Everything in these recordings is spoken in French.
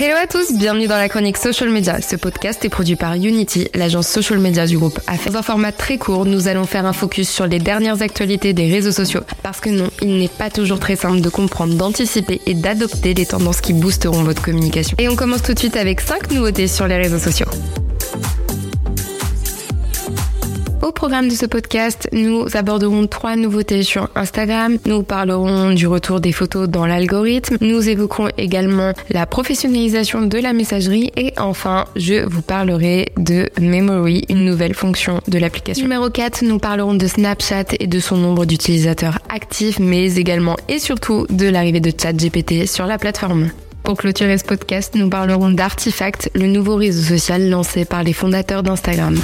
Hello à tous, bienvenue dans la chronique Social Media. Ce podcast est produit par Unity, l'agence social media du groupe AFER. Dans un format très court, nous allons faire un focus sur les dernières actualités des réseaux sociaux. Parce que non, il n'est pas toujours très simple de comprendre, d'anticiper et d'adopter les tendances qui boosteront votre communication. Et on commence tout de suite avec 5 nouveautés sur les réseaux sociaux. Au programme de ce podcast, nous aborderons trois nouveautés sur Instagram. Nous parlerons du retour des photos dans l'algorithme. Nous évoquerons également la professionnalisation de la messagerie. Et enfin, je vous parlerai de Memory, une nouvelle fonction de l'application. Numéro 4, nous parlerons de Snapchat et de son nombre d'utilisateurs actifs, mais également et surtout de l'arrivée de ChatGPT sur la plateforme. Pour clôturer ce podcast, nous parlerons d'Artifact, le nouveau réseau social lancé par les fondateurs d'Instagram.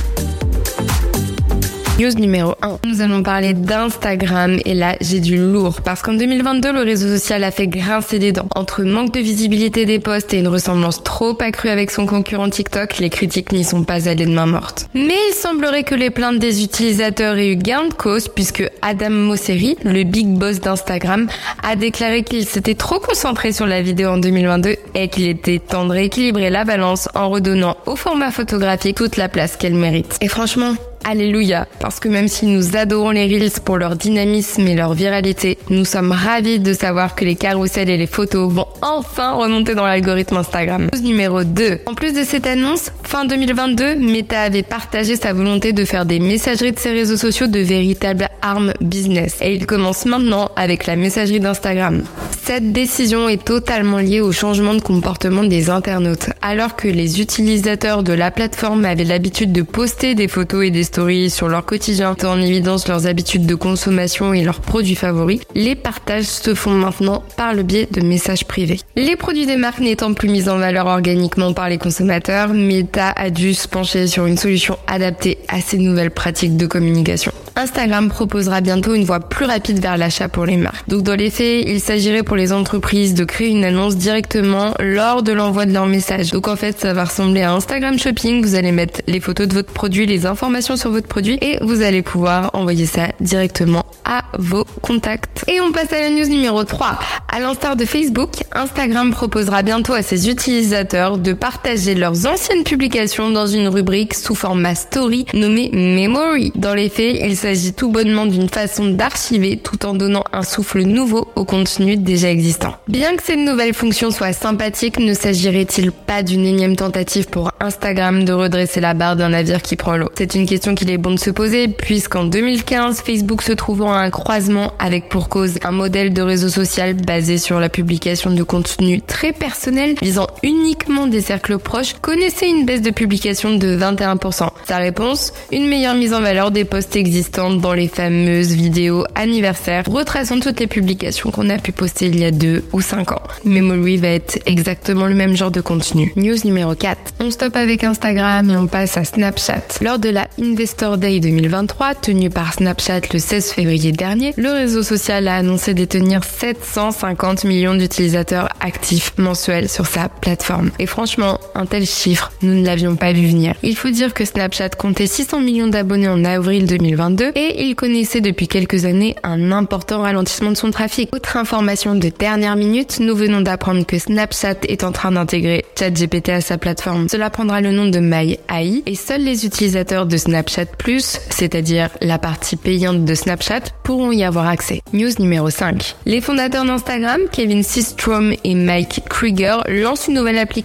News numéro 1. Nous allons parler d'Instagram et là j'ai du lourd parce qu'en 2022 le réseau social a fait grincer des dents. Entre manque de visibilité des posts et une ressemblance trop accrue avec son concurrent TikTok, les critiques n'y sont pas allées de main morte. Mais il semblerait que les plaintes des utilisateurs aient eu gain de cause puisque Adam Mosseri, le big boss d'Instagram, a déclaré qu'il s'était trop concentré sur la vidéo en 2022 et qu'il était temps de rééquilibrer la balance en redonnant au format photographique toute la place qu'elle mérite. Et franchement, Alléluia, parce que même si nous adorons les Reels pour leur dynamisme et leur viralité, nous sommes ravis de savoir que les carousels et les photos vont enfin remonter dans l'algorithme Instagram. Numéro 2. En plus de cette annonce, fin 2022, Meta avait partagé sa volonté de faire des messageries de ses réseaux sociaux de véritables armes business. Et il commence maintenant avec la messagerie d'Instagram. Cette décision est totalement liée au changement de comportement des internautes. Alors que les utilisateurs de la plateforme avaient l'habitude de poster des photos et des sur leur quotidien, en évidence leurs habitudes de consommation et leurs produits favoris, les partages se font maintenant par le biais de messages privés. Les produits des marques n'étant plus mis en valeur organiquement par les consommateurs, Meta a dû se pencher sur une solution adaptée à ces nouvelles pratiques de communication. Instagram proposera bientôt une voie plus rapide vers l'achat pour les marques. Donc dans les faits, il s'agirait pour les entreprises de créer une annonce directement lors de l'envoi de leur message. Donc en fait, ça va ressembler à Instagram Shopping. Vous allez mettre les photos de votre produit, les informations sur votre produit et vous allez pouvoir envoyer ça directement à vos contacts. Et on passe à la news numéro 3. À l'instar de Facebook, Instagram proposera bientôt à ses utilisateurs de partager leurs anciennes publications dans une rubrique sous format story nommée Memory. Dans les faits, il s'agit tout bonnement d'une façon d'archiver tout en donnant un souffle nouveau au contenu déjà existant. Bien que cette nouvelle fonction soit sympathique, ne s'agirait-il pas d'une énième tentative pour Instagram de redresser la barre d'un navire qui prend l'eau? C'est une question qu'il est bon de se poser puisqu'en 2015, Facebook se trouvant à un croisement avec pour cause un modèle de réseau social basé sur la publication de contenu très personnel visant uniquement des cercles proches, connaissait une baisse de publication de 21%. Sa réponse Une meilleure mise en valeur des posts existants dans les fameuses vidéos anniversaires retraçant toutes les publications qu'on a pu poster il y a deux ou cinq ans. Memory va être exactement le même genre de contenu. News numéro 4. On stoppe avec Instagram et on passe à Snapchat. Lors de la Investor Day 2023, tenue par Snapchat le 16 février dernier, le réseau social a annoncé détenir 750 millions d'utilisateurs actifs mensuels sur sa plateforme. Et franchement, un tel chiffre, nous ne l'avions pas vu venir. Il faut dire que Snapchat comptait 600 millions d'abonnés en avril 2022 et il connaissait depuis quelques années un important ralentissement de son trafic. Autre information de dernière minute, nous venons d'apprendre que Snapchat est en train d'intégrer ChatGPT à sa plateforme. Cela prendra le nom de MyAI et seuls les utilisateurs de Snapchat Plus, c'est-à-dire la partie payante de Snapchat, pourront y avoir accès. News numéro 5. Les fondateurs d'Instagram, Kevin Systrom et Mike Krieger, lancent une nouvelle application.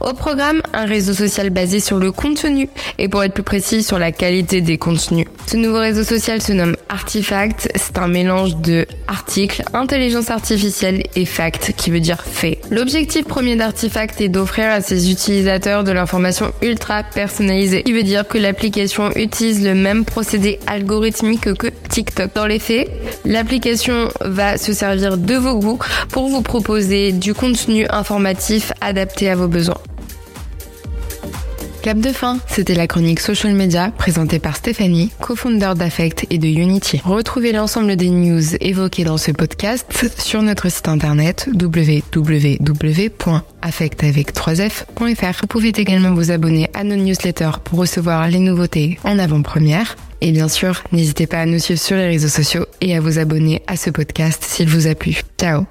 Au programme, un réseau social basé sur le contenu et pour être plus précis sur la qualité des contenus. Ce nouveau réseau social se nomme Artifact. C'est un mélange de articles, intelligence artificielle et fact, qui veut dire fait. L'objectif premier d'Artifact est d'offrir à ses utilisateurs de l'information ultra personnalisée, qui veut dire que l'application utilise le même procédé algorithmique que TikTok. Dans les faits, l'application va se servir de vos goûts pour vous proposer du contenu informatif adapté à vos besoins. Cap de fin, c'était la chronique Social Media présentée par Stéphanie, co-founder d'Affect et de Unity. Retrouvez l'ensemble des news évoquées dans ce podcast sur notre site internet www.affectavec3f.fr. Vous pouvez également vous abonner à nos newsletters pour recevoir les nouveautés en avant-première. Et bien sûr, n'hésitez pas à nous suivre sur les réseaux sociaux et à vous abonner à ce podcast s'il vous a plu. Ciao